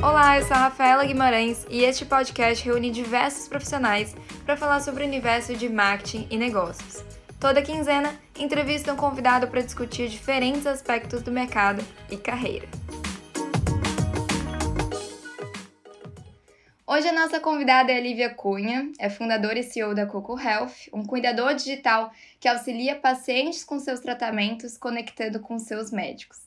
Olá, eu sou a Rafaela Guimarães e este podcast reúne diversos profissionais para falar sobre o universo de marketing e negócios. Toda quinzena, entrevista um convidado para discutir diferentes aspectos do mercado e carreira. Hoje a nossa convidada é a Lívia Cunha, é fundadora e CEO da Coco Health, um cuidador digital que auxilia pacientes com seus tratamentos conectando com seus médicos.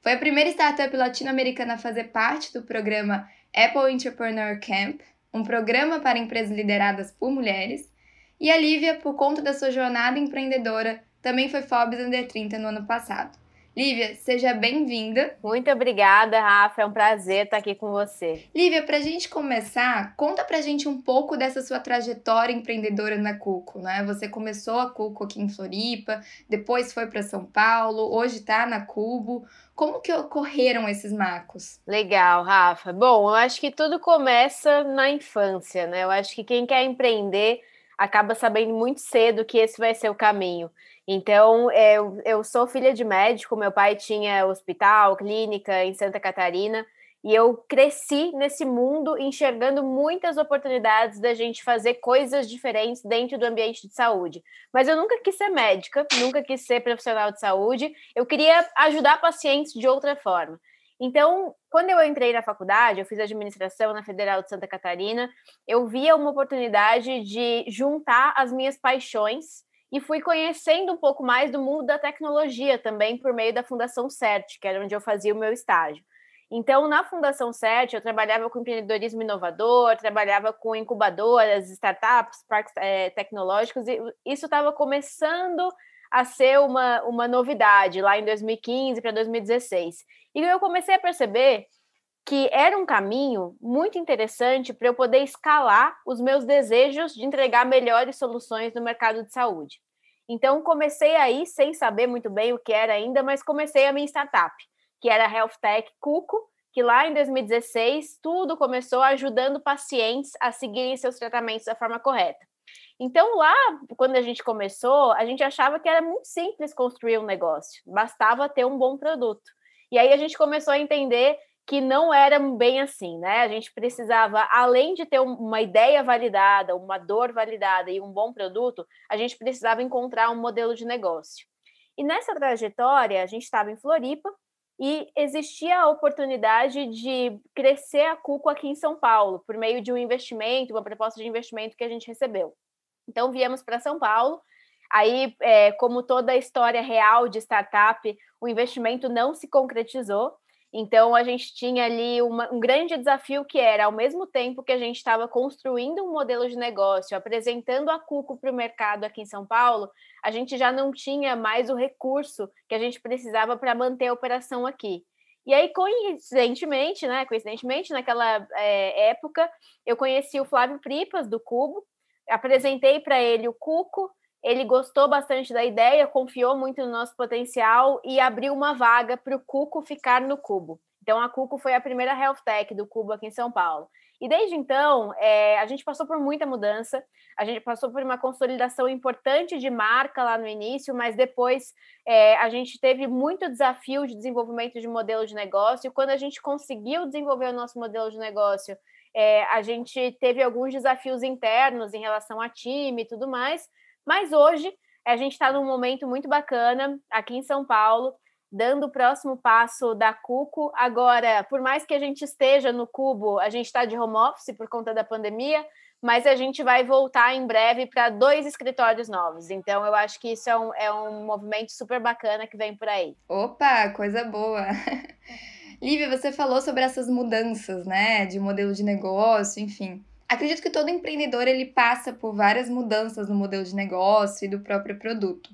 Foi a primeira startup latino-americana a fazer parte do programa Apple Entrepreneur Camp, um programa para empresas lideradas por mulheres. E a Lívia, por conta da sua jornada empreendedora, também foi Forbes Under 30 no ano passado. Lívia, seja bem-vinda. Muito obrigada, Rafa. É um prazer estar aqui com você. Lívia, para a gente começar, conta para a gente um pouco dessa sua trajetória empreendedora na Cuco, né? Você começou a Cuco aqui em Floripa, depois foi para São Paulo, hoje está na Cubo. Como que ocorreram esses marcos? Legal, Rafa. Bom, eu acho que tudo começa na infância, né? Eu acho que quem quer empreender acaba sabendo muito cedo que esse vai ser o caminho. Então, eu, eu sou filha de médico, meu pai tinha hospital, clínica em Santa Catarina, e eu cresci nesse mundo enxergando muitas oportunidades da gente fazer coisas diferentes dentro do ambiente de saúde. Mas eu nunca quis ser médica, nunca quis ser profissional de saúde, eu queria ajudar pacientes de outra forma. Então, quando eu entrei na faculdade, eu fiz administração na Federal de Santa Catarina, eu via uma oportunidade de juntar as minhas paixões e fui conhecendo um pouco mais do mundo da tecnologia também por meio da Fundação CERT, que era onde eu fazia o meu estágio. Então, na Fundação CERT, eu trabalhava com empreendedorismo inovador, trabalhava com incubadoras, startups, parques é, tecnológicos, e isso estava começando a ser uma, uma novidade lá em 2015 para 2016. E eu comecei a perceber que era um caminho muito interessante para eu poder escalar os meus desejos de entregar melhores soluções no mercado de saúde. Então, comecei aí, sem saber muito bem o que era ainda, mas comecei a minha startup, que era a Health Tech Cuco, que lá em 2016 tudo começou ajudando pacientes a seguirem seus tratamentos da forma correta. Então, lá, quando a gente começou, a gente achava que era muito simples construir um negócio, bastava ter um bom produto. E aí a gente começou a entender que não era bem assim, né? A gente precisava, além de ter uma ideia validada, uma dor validada e um bom produto, a gente precisava encontrar um modelo de negócio. E nessa trajetória, a gente estava em Floripa e existia a oportunidade de crescer a Cuco aqui em São Paulo, por meio de um investimento, uma proposta de investimento que a gente recebeu. Então, viemos para São Paulo. Aí, é, como toda a história real de startup, o investimento não se concretizou. Então, a gente tinha ali uma, um grande desafio que era, ao mesmo tempo que a gente estava construindo um modelo de negócio, apresentando a Cuco para o mercado aqui em São Paulo, a gente já não tinha mais o recurso que a gente precisava para manter a operação aqui. E aí, coincidentemente, né, coincidentemente, naquela é, época, eu conheci o Flávio Pripas, do Cubo, apresentei para ele o Cuco, ele gostou bastante da ideia, confiou muito no nosso potencial e abriu uma vaga para o Cuco ficar no Cubo. Então, a Cuco foi a primeira health tech do Cubo aqui em São Paulo. E desde então, é, a gente passou por muita mudança, a gente passou por uma consolidação importante de marca lá no início, mas depois é, a gente teve muito desafio de desenvolvimento de modelo de negócio. Quando a gente conseguiu desenvolver o nosso modelo de negócio, é, a gente teve alguns desafios internos em relação a time e tudo mais, mas hoje a gente está num momento muito bacana aqui em São Paulo, dando o próximo passo da Cuco. Agora, por mais que a gente esteja no Cubo, a gente está de home office por conta da pandemia, mas a gente vai voltar em breve para dois escritórios novos. Então, eu acho que isso é um, é um movimento super bacana que vem por aí. Opa, coisa boa! Lívia, você falou sobre essas mudanças, né, de modelo de negócio, enfim. Acredito que todo empreendedor ele passa por várias mudanças no modelo de negócio e do próprio produto.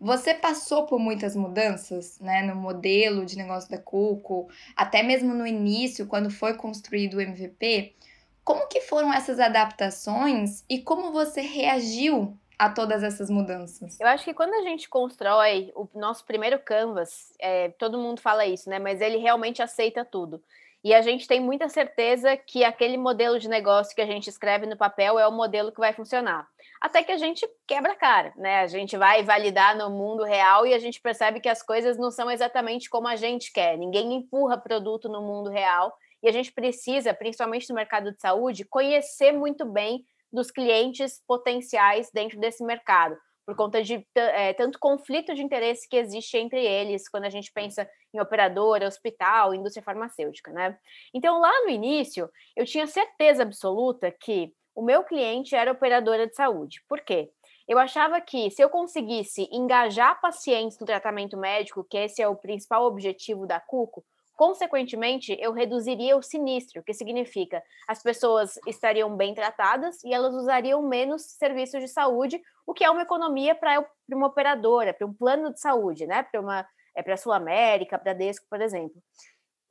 Você passou por muitas mudanças, né, no modelo de negócio da Cuco, até mesmo no início, quando foi construído o MVP. Como que foram essas adaptações e como você reagiu a todas essas mudanças? Eu acho que quando a gente constrói o nosso primeiro canvas, é, todo mundo fala isso, né? Mas ele realmente aceita tudo. E a gente tem muita certeza que aquele modelo de negócio que a gente escreve no papel é o modelo que vai funcionar. até que a gente quebra a cara, né? A gente vai validar no mundo real e a gente percebe que as coisas não são exatamente como a gente quer. Ninguém empurra produto no mundo real e a gente precisa, principalmente no mercado de saúde, conhecer muito bem dos clientes potenciais dentro desse mercado, por conta de é, tanto conflito de interesse que existe entre eles quando a gente pensa em operadora, hospital, indústria farmacêutica, né? Então, lá no início, eu tinha certeza absoluta que o meu cliente era operadora de saúde. Por quê? Eu achava que se eu conseguisse engajar pacientes no tratamento médico, que esse é o principal objetivo da Cuco, Consequentemente, eu reduziria o sinistro, que significa as pessoas estariam bem tratadas e elas usariam menos serviços de saúde, o que é uma economia para uma operadora, para um plano de saúde, né? Para uma é para a Sul América, para a Desco, por exemplo.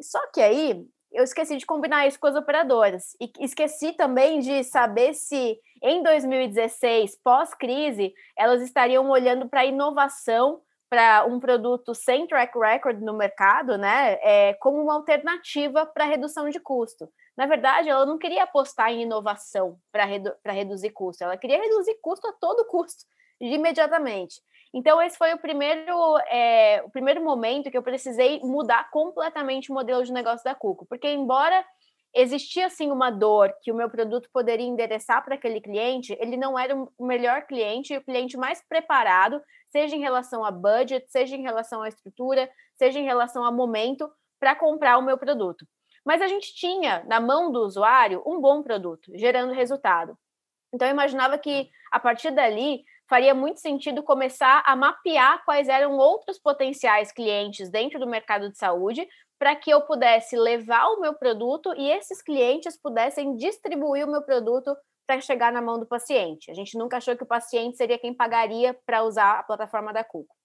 Só que aí eu esqueci de combinar isso com as operadoras e esqueci também de saber se em 2016, pós-crise, elas estariam olhando para a inovação para um produto sem track record no mercado, né, é, como uma alternativa para redução de custo. Na verdade, ela não queria apostar em inovação para redu reduzir custo, ela queria reduzir custo a todo custo, imediatamente. Então, esse foi o primeiro, é, o primeiro momento que eu precisei mudar completamente o modelo de negócio da Cuco, porque embora existia assim uma dor que o meu produto poderia endereçar para aquele cliente, ele não era o melhor cliente, o cliente mais preparado, seja em relação a budget, seja em relação à estrutura, seja em relação a momento para comprar o meu produto. Mas a gente tinha na mão do usuário um bom produto, gerando resultado. Então eu imaginava que a partir dali faria muito sentido começar a mapear quais eram outros potenciais clientes dentro do mercado de saúde para que eu pudesse levar o meu produto e esses clientes pudessem distribuir o meu produto para chegar na mão do paciente. A gente nunca achou que o paciente seria quem pagaria para usar a plataforma da Cuco.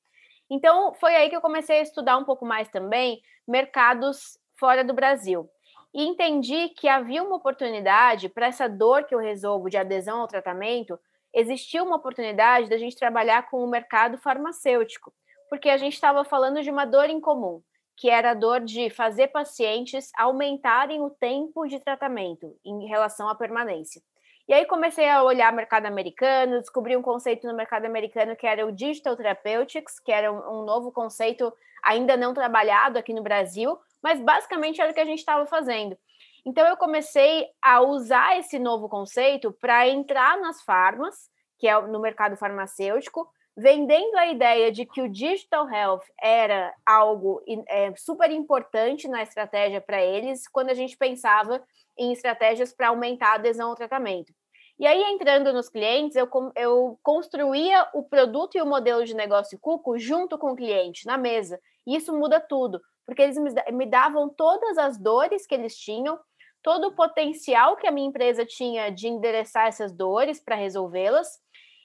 Então, foi aí que eu comecei a estudar um pouco mais também mercados fora do Brasil. E entendi que havia uma oportunidade para essa dor que eu resolvo de adesão ao tratamento, existia uma oportunidade da gente trabalhar com o mercado farmacêutico, porque a gente estava falando de uma dor em comum que era a dor de fazer pacientes aumentarem o tempo de tratamento em relação à permanência. E aí comecei a olhar mercado americano, descobri um conceito no mercado americano que era o Digital Therapeutics, que era um, um novo conceito ainda não trabalhado aqui no Brasil, mas basicamente era o que a gente estava fazendo. Então eu comecei a usar esse novo conceito para entrar nas farmas, que é no mercado farmacêutico, vendendo a ideia de que o digital health era algo é, super importante na estratégia para eles, quando a gente pensava em estratégias para aumentar a adesão ao tratamento. E aí, entrando nos clientes, eu, eu construía o produto e o modelo de negócio Cuco junto com o cliente, na mesa. E isso muda tudo, porque eles me davam todas as dores que eles tinham, todo o potencial que a minha empresa tinha de endereçar essas dores para resolvê-las,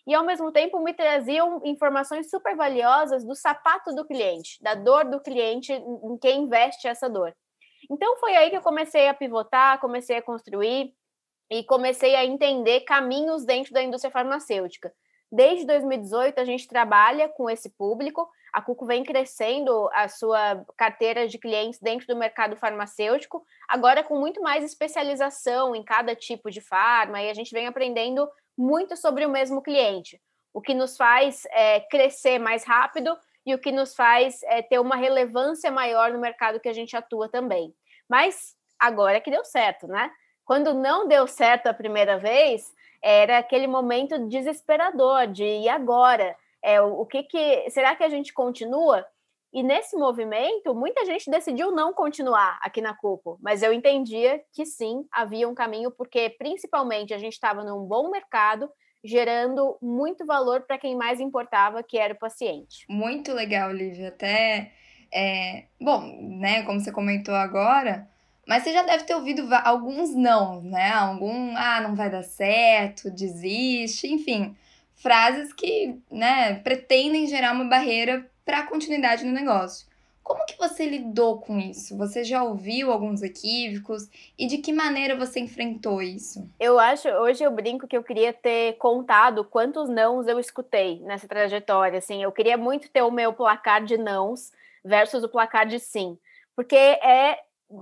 e ao mesmo tempo me traziam informações super valiosas do sapato do cliente, da dor do cliente em quem investe essa dor. Então foi aí que eu comecei a pivotar, comecei a construir e comecei a entender caminhos dentro da indústria farmacêutica. Desde 2018 a gente trabalha com esse público, a Cuco vem crescendo a sua carteira de clientes dentro do mercado farmacêutico, agora com muito mais especialização em cada tipo de farma, e a gente vem aprendendo muito sobre o mesmo cliente, o que nos faz é, crescer mais rápido e o que nos faz é, ter uma relevância maior no mercado que a gente atua também. Mas agora é que deu certo, né? Quando não deu certo a primeira vez, era aquele momento desesperador de e agora? É, o, que que será que a gente continua? E nesse movimento, muita gente decidiu não continuar aqui na Cupo, mas eu entendia que sim, havia um caminho, porque principalmente a gente estava num bom mercado, gerando muito valor para quem mais importava, que era o paciente. Muito legal, Lívia. Até, é, bom, né, como você comentou agora, mas você já deve ter ouvido alguns não, né? Algum, ah, não vai dar certo, desiste, enfim, frases que, né, pretendem gerar uma barreira para continuidade no negócio. Como que você lidou com isso? Você já ouviu alguns equívocos e de que maneira você enfrentou isso? Eu acho, hoje eu brinco que eu queria ter contado quantos nãos eu escutei nessa trajetória, assim, eu queria muito ter o meu placar de nãos versus o placar de sim, porque é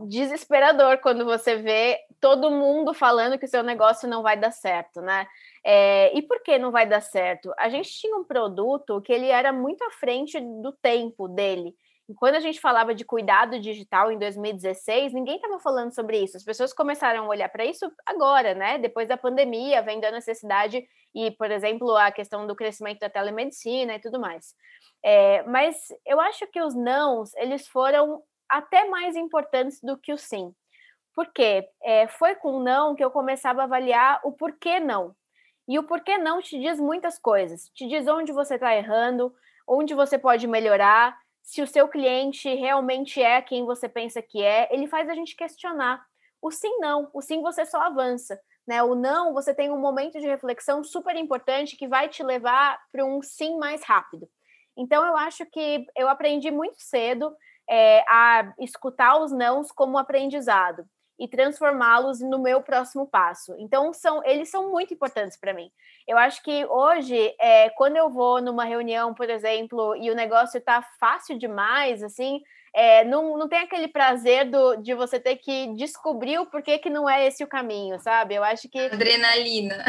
desesperador quando você vê todo mundo falando que o seu negócio não vai dar certo, né? É, e por que não vai dar certo? A gente tinha um produto que ele era muito à frente do tempo dele. Quando a gente falava de cuidado digital em 2016, ninguém estava falando sobre isso. As pessoas começaram a olhar para isso agora, né? Depois da pandemia, vendo a necessidade e, por exemplo, a questão do crescimento da telemedicina e tudo mais. É, mas eu acho que os nãos, eles foram até mais importantes do que o sim. Porque é, foi com o não que eu começava a avaliar o porquê não. E o porquê não te diz muitas coisas. Te diz onde você está errando, onde você pode melhorar, se o seu cliente realmente é quem você pensa que é. Ele faz a gente questionar. O sim, não. O sim, você só avança. Né? O não, você tem um momento de reflexão super importante que vai te levar para um sim mais rápido. Então, eu acho que eu aprendi muito cedo é, a escutar os nãos como aprendizado e transformá-los no meu próximo passo. Então, são, eles são muito importantes para mim. Eu acho que hoje, é, quando eu vou numa reunião, por exemplo, e o negócio está fácil demais, assim, é, não, não tem aquele prazer do, de você ter que descobrir o porquê que não é esse o caminho, sabe? Eu acho que. Adrenalina.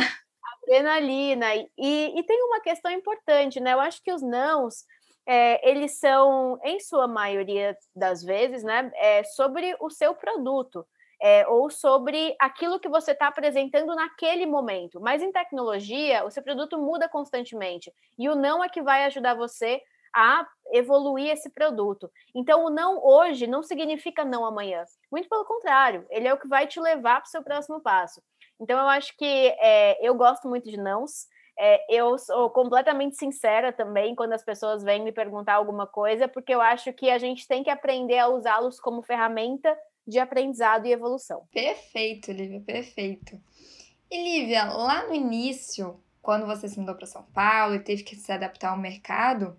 Adrenalina. E, e tem uma questão importante, né? Eu acho que os nãos é, eles são, em sua maioria das vezes, né, é, sobre o seu produto. É, ou sobre aquilo que você está apresentando naquele momento. Mas em tecnologia, o seu produto muda constantemente. E o não é que vai ajudar você a evoluir esse produto. Então, o não hoje não significa não amanhã. Muito pelo contrário, ele é o que vai te levar para o seu próximo passo. Então, eu acho que é, eu gosto muito de nãos. É, eu sou completamente sincera também quando as pessoas vêm me perguntar alguma coisa, porque eu acho que a gente tem que aprender a usá-los como ferramenta de aprendizado e evolução. Perfeito, Lívia, perfeito. E Lívia, lá no início, quando você se mudou para São Paulo e teve que se adaptar ao mercado,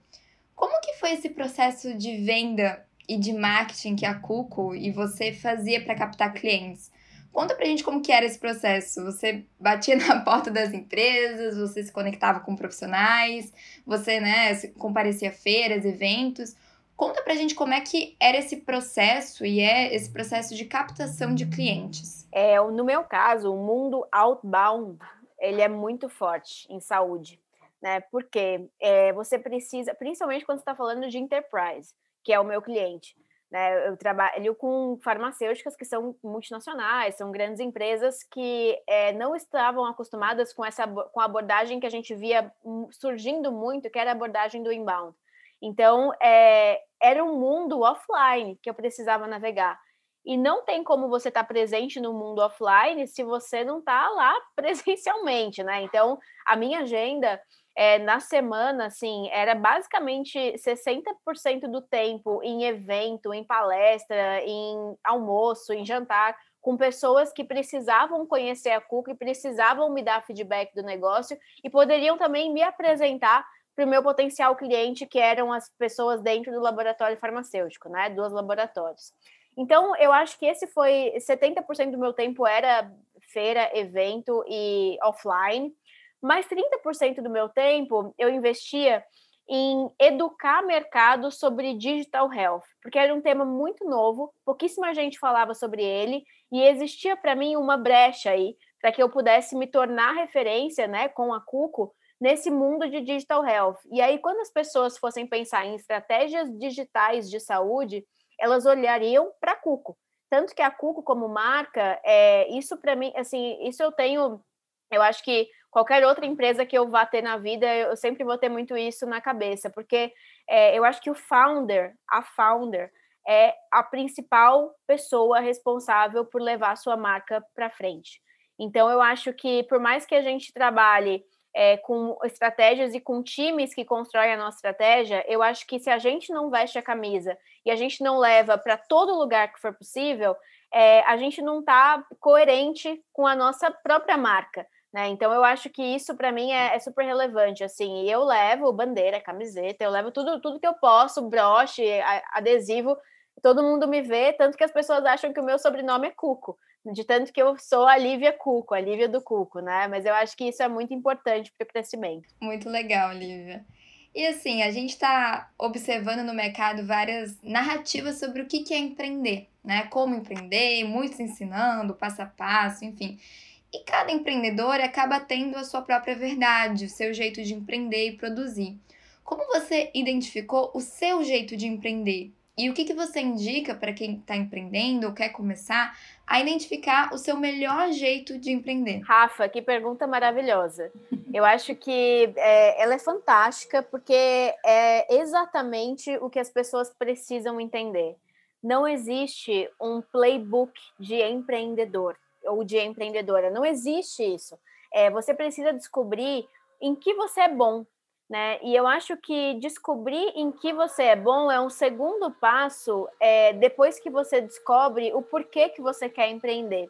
como que foi esse processo de venda e de marketing que a Cuco e você fazia para captar clientes? Conta pra gente como que era esse processo. Você batia na porta das empresas, você se conectava com profissionais, você, né, comparecia a feiras, eventos. Conta pra gente como é que era esse processo e é esse processo de captação de clientes. É, no meu caso, o mundo outbound, ele é muito forte em saúde, né? Porque é, você precisa, principalmente quando você está falando de enterprise, que é o meu cliente, né? Eu trabalho com farmacêuticas que são multinacionais, são grandes empresas que é, não estavam acostumadas com essa com a abordagem que a gente via surgindo muito, que era a abordagem do inbound. Então, é, era um mundo offline que eu precisava navegar. E não tem como você estar tá presente no mundo offline se você não está lá presencialmente, né? Então, a minha agenda é, na semana, assim, era basicamente 60% do tempo em evento, em palestra, em almoço, em jantar, com pessoas que precisavam conhecer a Cuca e precisavam me dar feedback do negócio e poderiam também me apresentar para o meu potencial cliente, que eram as pessoas dentro do laboratório farmacêutico, né? Dos laboratórios. Então, eu acho que esse foi 70% do meu tempo era feira, evento e offline. Mas 30% do meu tempo eu investia em educar mercado sobre digital health, porque era um tema muito novo, pouquíssima gente falava sobre ele e existia para mim uma brecha aí para que eu pudesse me tornar referência, né, com a Cuco nesse mundo de digital health. E aí quando as pessoas fossem pensar em estratégias digitais de saúde, elas olhariam para a Cuco. Tanto que a Cuco como marca, é, isso para mim, assim, isso eu tenho, eu acho que qualquer outra empresa que eu vá ter na vida, eu sempre vou ter muito isso na cabeça, porque é, eu acho que o founder, a founder, é a principal pessoa responsável por levar a sua marca para frente. Então, eu acho que, por mais que a gente trabalhe é, com estratégias e com times que constroem a nossa estratégia, eu acho que se a gente não veste a camisa e a gente não leva para todo lugar que for possível, é, a gente não está coerente com a nossa própria marca. Né? Então eu acho que isso para mim é, é, super relevante, assim, e eu levo bandeira, camiseta, eu levo tudo, tudo que eu posso, broche, adesivo, todo mundo me vê, tanto que as pessoas acham que o meu sobrenome é Cuco, de tanto que eu sou a Lívia Cuco, a Lívia do Cuco, né? Mas eu acho que isso é muito importante para o crescimento. Muito legal, Lívia. E assim, a gente está observando no mercado várias narrativas sobre o que é empreender. né? Como empreender, muitos ensinando, passo a passo, enfim. E cada empreendedor acaba tendo a sua própria verdade, o seu jeito de empreender e produzir. Como você identificou o seu jeito de empreender? E o que, que você indica para quem está empreendendo ou quer começar a identificar o seu melhor jeito de empreender? Rafa, que pergunta maravilhosa. Eu acho que é, ela é fantástica porque é exatamente o que as pessoas precisam entender. Não existe um playbook de empreendedor ou de empreendedora. Não existe isso. É, você precisa descobrir em que você é bom, né? E eu acho que descobrir em que você é bom é um segundo passo é, depois que você descobre o porquê que você quer empreender.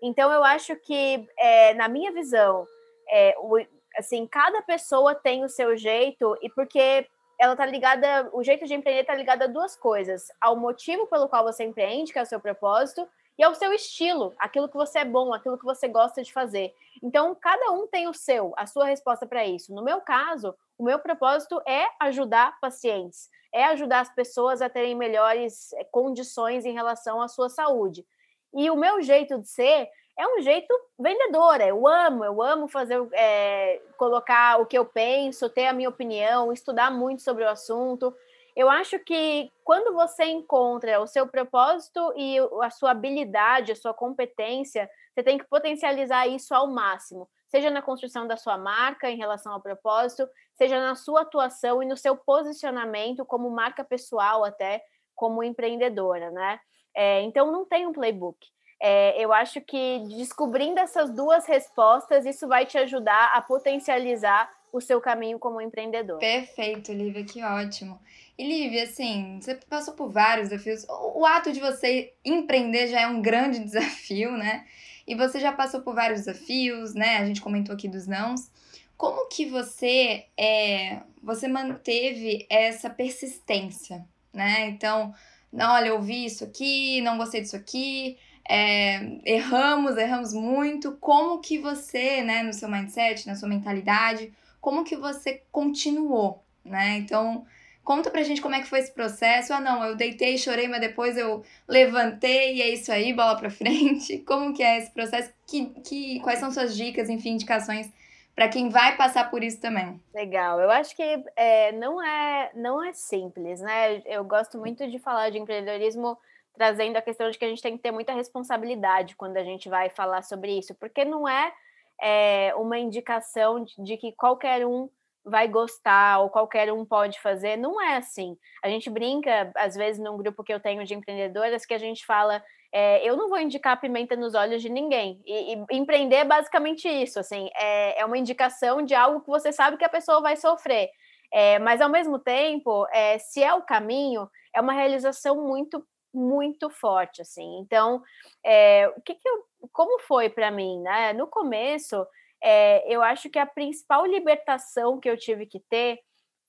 Então eu acho que é, na minha visão, é, o, assim cada pessoa tem o seu jeito e porque ela tá ligada, o jeito de empreender tá ligado a duas coisas: ao motivo pelo qual você empreende, que é o seu propósito, e ao seu estilo, aquilo que você é bom, aquilo que você gosta de fazer. Então, cada um tem o seu, a sua resposta para isso. No meu caso, o meu propósito é ajudar pacientes, é ajudar as pessoas a terem melhores eh, condições em relação à sua saúde. E o meu jeito de ser é um jeito vendedora. Eu amo, eu amo fazer, é, colocar o que eu penso, ter a minha opinião, estudar muito sobre o assunto. Eu acho que quando você encontra o seu propósito e a sua habilidade, a sua competência, você tem que potencializar isso ao máximo seja na construção da sua marca em relação ao propósito, seja na sua atuação e no seu posicionamento como marca pessoal, até como empreendedora, né? É, então, não tem um playbook. É, eu acho que descobrindo essas duas respostas, isso vai te ajudar a potencializar o seu caminho como empreendedor. Perfeito, Lívia, que ótimo. E Lívia, assim, você passou por vários desafios. O, o ato de você empreender já é um grande desafio, né? E você já passou por vários desafios, né? A gente comentou aqui dos nãos. Como que você é, você manteve essa persistência, né? Então, não, olha, eu vi isso aqui, não gostei disso aqui, é, erramos, erramos muito. Como que você, né, no seu mindset, na sua mentalidade, como que você continuou, né? Então, Conta pra gente como é que foi esse processo. Ah, não, eu deitei, chorei, mas depois eu levantei e é isso aí, bola pra frente. Como que é esse processo? Que, que, quais são suas dicas, enfim, indicações para quem vai passar por isso também? Legal, eu acho que é, não, é, não é simples, né? Eu gosto muito de falar de empreendedorismo trazendo a questão de que a gente tem que ter muita responsabilidade quando a gente vai falar sobre isso, porque não é, é uma indicação de, de que qualquer um vai gostar ou qualquer um pode fazer. Não é assim. A gente brinca, às vezes, num grupo que eu tenho de empreendedoras, que a gente fala. É, eu não vou indicar pimenta nos olhos de ninguém. E, e empreender é basicamente isso. Assim, é, é, uma indicação de algo que você sabe que a pessoa vai sofrer. É, mas ao mesmo tempo, é, se é o caminho, é uma realização muito muito forte assim. Então, é, o que, que eu, como foi para mim, né? No começo, é, eu acho que a principal libertação que eu tive que ter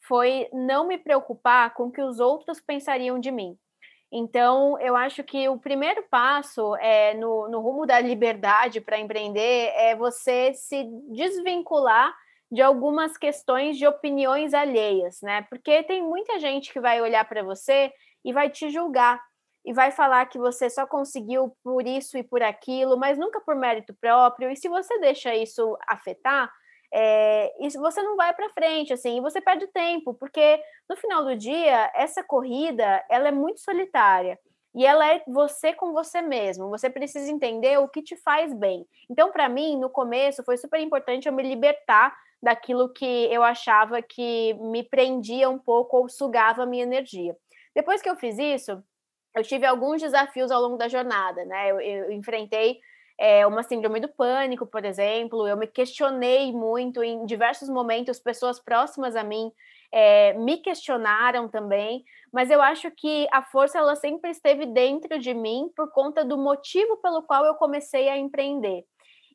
foi não me preocupar com o que os outros pensariam de mim. Então, eu acho que o primeiro passo é, no, no rumo da liberdade para empreender é você se desvincular de algumas questões de opiniões alheias, né? Porque tem muita gente que vai olhar para você e vai te julgar e vai falar que você só conseguiu por isso e por aquilo, mas nunca por mérito próprio. E se você deixa isso afetar, é, isso você não vai para frente, assim, e você perde tempo, porque no final do dia essa corrida ela é muito solitária e ela é você com você mesmo. Você precisa entender o que te faz bem. Então, para mim, no começo foi super importante eu me libertar daquilo que eu achava que me prendia um pouco ou sugava a minha energia. Depois que eu fiz isso, eu tive alguns desafios ao longo da jornada, né? Eu, eu enfrentei é, uma síndrome do pânico, por exemplo, eu me questionei muito em diversos momentos, pessoas próximas a mim é, me questionaram também, mas eu acho que a força ela sempre esteve dentro de mim por conta do motivo pelo qual eu comecei a empreender.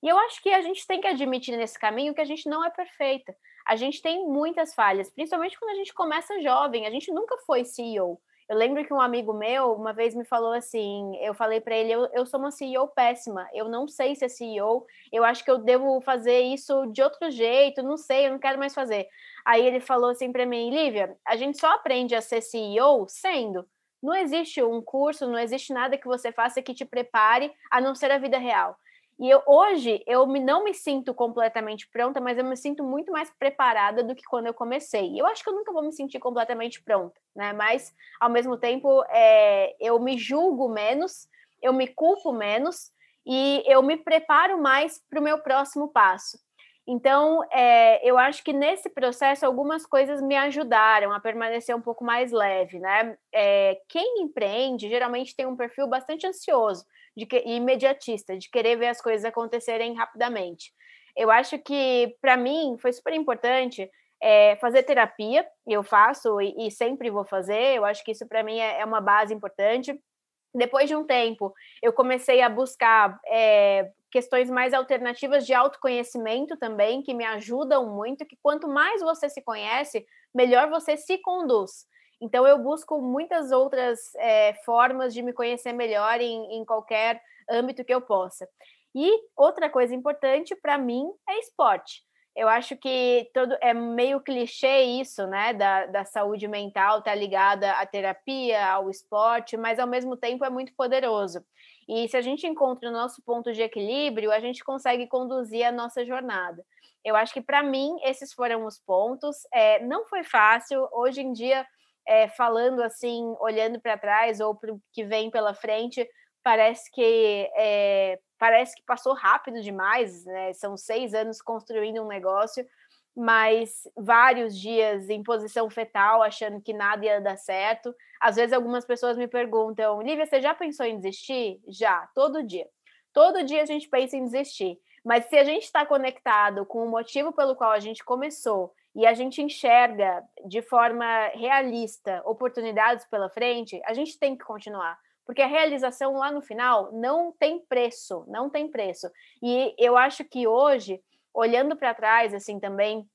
E eu acho que a gente tem que admitir nesse caminho que a gente não é perfeita. A gente tem muitas falhas, principalmente quando a gente começa jovem. A gente nunca foi CEO. Eu lembro que um amigo meu uma vez me falou assim: eu falei para ele, eu, eu sou uma CEO péssima, eu não sei ser CEO, eu acho que eu devo fazer isso de outro jeito, não sei, eu não quero mais fazer. Aí ele falou assim para mim, Lívia, a gente só aprende a ser CEO sendo. Não existe um curso, não existe nada que você faça que te prepare a não ser a vida real. E eu, hoje eu me, não me sinto completamente pronta, mas eu me sinto muito mais preparada do que quando eu comecei. Eu acho que eu nunca vou me sentir completamente pronta, né? Mas ao mesmo tempo é, eu me julgo menos, eu me culpo menos e eu me preparo mais para o meu próximo passo. Então, é, eu acho que nesse processo algumas coisas me ajudaram a permanecer um pouco mais leve, né? É, quem empreende geralmente tem um perfil bastante ansioso de que, imediatista, de querer ver as coisas acontecerem rapidamente. Eu acho que, para mim, foi super importante é, fazer terapia, eu faço e, e, sempre vou fazer, eu acho que isso para mim é, é uma base importante. Depois de um tempo, eu comecei a buscar é, questões mais alternativas de autoconhecimento também, que me ajudam muito, que quanto mais você se conhece, melhor você se conduz. Então, eu busco muitas outras é, formas de me conhecer melhor em, em qualquer âmbito que eu possa. E outra coisa importante para mim é esporte eu acho que todo é meio clichê isso, né? Da, da saúde mental tá ligada à terapia, ao esporte, mas ao mesmo tempo é muito poderoso. E se a gente encontra o nosso ponto de equilíbrio, a gente consegue conduzir a nossa jornada. Eu acho que para mim esses foram os pontos. É, não foi fácil. Hoje em dia, é, falando assim, olhando para trás ou para o que vem pela frente, parece que é, parece que passou rápido demais, né? São seis anos construindo um negócio, mas vários dias em posição fetal, achando que nada ia dar certo. Às vezes algumas pessoas me perguntam, Lívia, você já pensou em desistir? Já, todo dia. Todo dia a gente pensa em desistir. Mas se a gente está conectado com o motivo pelo qual a gente começou e a gente enxerga de forma realista oportunidades pela frente, a gente tem que continuar porque a realização lá no final não tem preço, não tem preço. E eu acho que hoje, olhando para trás, assim também,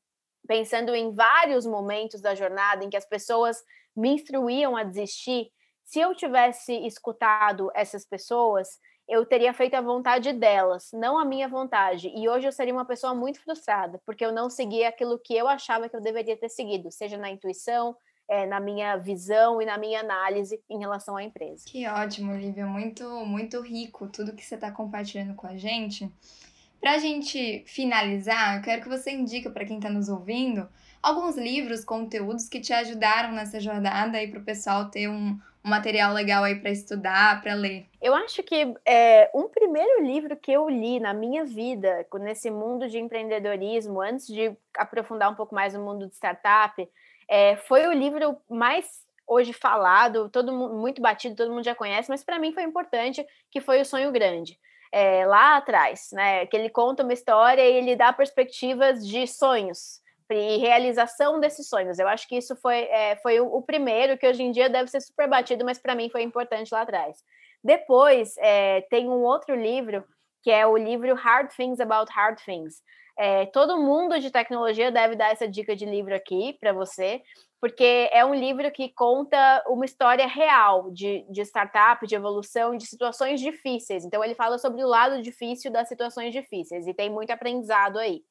pensando em vários momentos da jornada em que as pessoas me instruíam a desistir, se eu tivesse escutado essas pessoas, eu teria feito a vontade delas, não a minha vontade. E hoje eu seria uma pessoa muito frustrada, porque eu não segui aquilo que eu achava que eu deveria ter seguido, seja na intuição, é, na minha visão e na minha análise em relação à empresa. Que ótimo, Lívia, muito, muito rico tudo que você está compartilhando com a gente. Para a gente finalizar, eu quero que você indique para quem está nos ouvindo alguns livros, conteúdos que te ajudaram nessa jornada aí para o pessoal ter um, um, material legal aí para estudar, para ler. Eu acho que é, um primeiro livro que eu li na minha vida, nesse mundo de empreendedorismo, antes de aprofundar um pouco mais no mundo de startup, é, foi o livro mais hoje falado, todo muito batido, todo mundo já conhece, mas para mim foi importante, que foi o Sonho Grande. É, lá atrás, né? Que ele conta uma história e ele dá perspectivas de sonhos e realização desses sonhos. Eu acho que isso foi, é, foi o, o, primeiro, que hoje em dia deve ser super batido, mas para mim foi importante lá atrás. Depois é, tem um outro livro que é o livro Hard Things About Hard Things. É, todo mundo de tecnologia deve dar essa dica de livro aqui para você, porque é um livro que conta uma história real de, de startup, de evolução, de situações difíceis. Então, ele fala sobre o lado difícil das situações difíceis e tem muito aprendizado aí.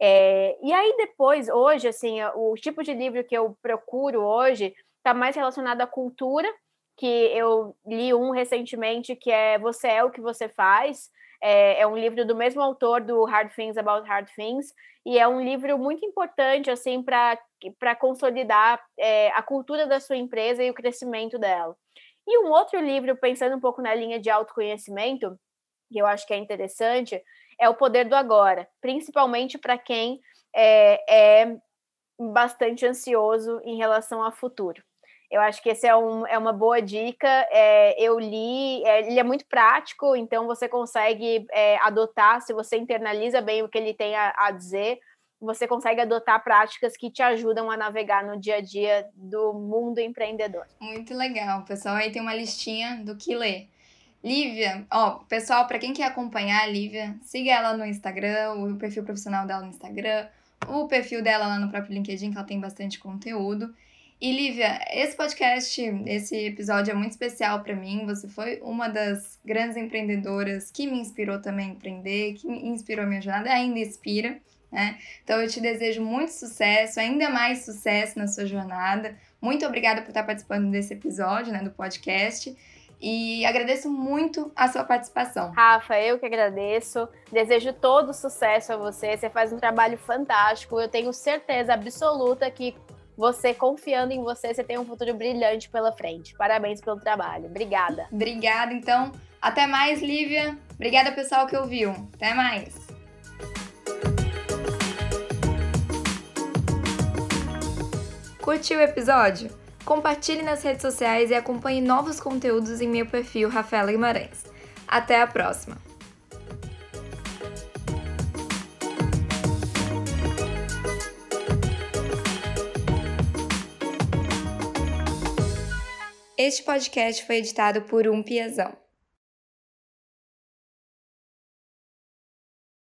É, e aí, depois, hoje, assim, o tipo de livro que eu procuro hoje está mais relacionado à cultura, que eu li um recentemente que é Você é o que você faz é, é, um livro do mesmo autor do Hard Things About Hard Things e é um livro muito importante assim para consolidar é, a cultura da sua empresa e o crescimento dela. E um outro livro, pensando um pouco na linha de autoconhecimento, que eu acho que é interessante, é O Poder do Agora, principalmente para quem é, é bastante ansioso em relação ao futuro. Eu acho que esse é, um, é uma boa dica. É, eu li, é, ele é muito prático, então você consegue é, adotar, se você internaliza bem o que ele tem a, a, dizer, você consegue adotar práticas que te ajudam a navegar no dia a dia do mundo empreendedor. Muito legal, pessoal. Aí tem uma listinha do que ler. Lívia, ó, pessoal, para quem quer acompanhar a Lívia, siga ela no Instagram, o perfil profissional dela no Instagram, o perfil dela lá no próprio LinkedIn, que ela tem bastante conteúdo. E Lívia, esse podcast, esse episódio é muito especial para mim. Você foi uma das grandes empreendedoras que me inspirou também a empreender, que inspirou a minha jornada ainda inspira. Né? Então eu te desejo muito sucesso, ainda mais sucesso na sua jornada, muito obrigada por estar participando desse episódio, né, do podcast. E agradeço muito a sua participação. Rafa, eu que agradeço. Desejo todo sucesso a você. Você faz um trabalho fantástico. Eu tenho certeza absoluta que você, confiando em você, você tem um futuro brilhante pela frente. Parabéns pelo trabalho. Obrigada. Obrigada, então. Até mais, Lívia. Obrigada, pessoal, que ouviu. Até mais. Curtiu o episódio? Compartilhe nas redes sociais e acompanhe novos conteúdos em meu perfil Rafaela Guimarães. Até a próxima! Este podcast foi editado por Um Piazão.